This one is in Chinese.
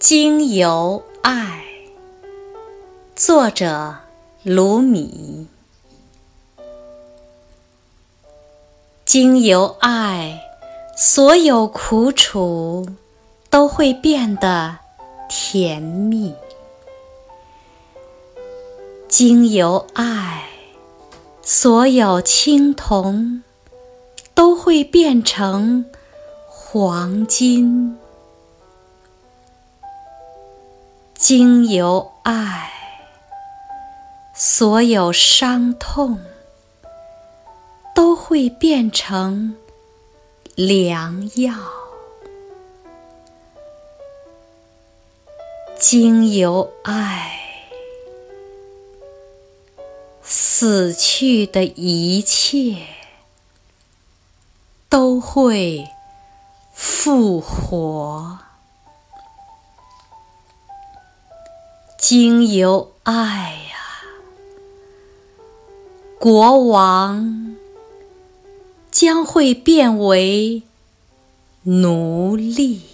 经由爱，作者卢米。经由爱，所有苦楚都会变得甜蜜。经由爱，所有青铜都会变成黄金。经由爱，所有伤痛都会变成良药。经由爱，死去的一切都会复活。经由爱呀，国王将会变为奴隶。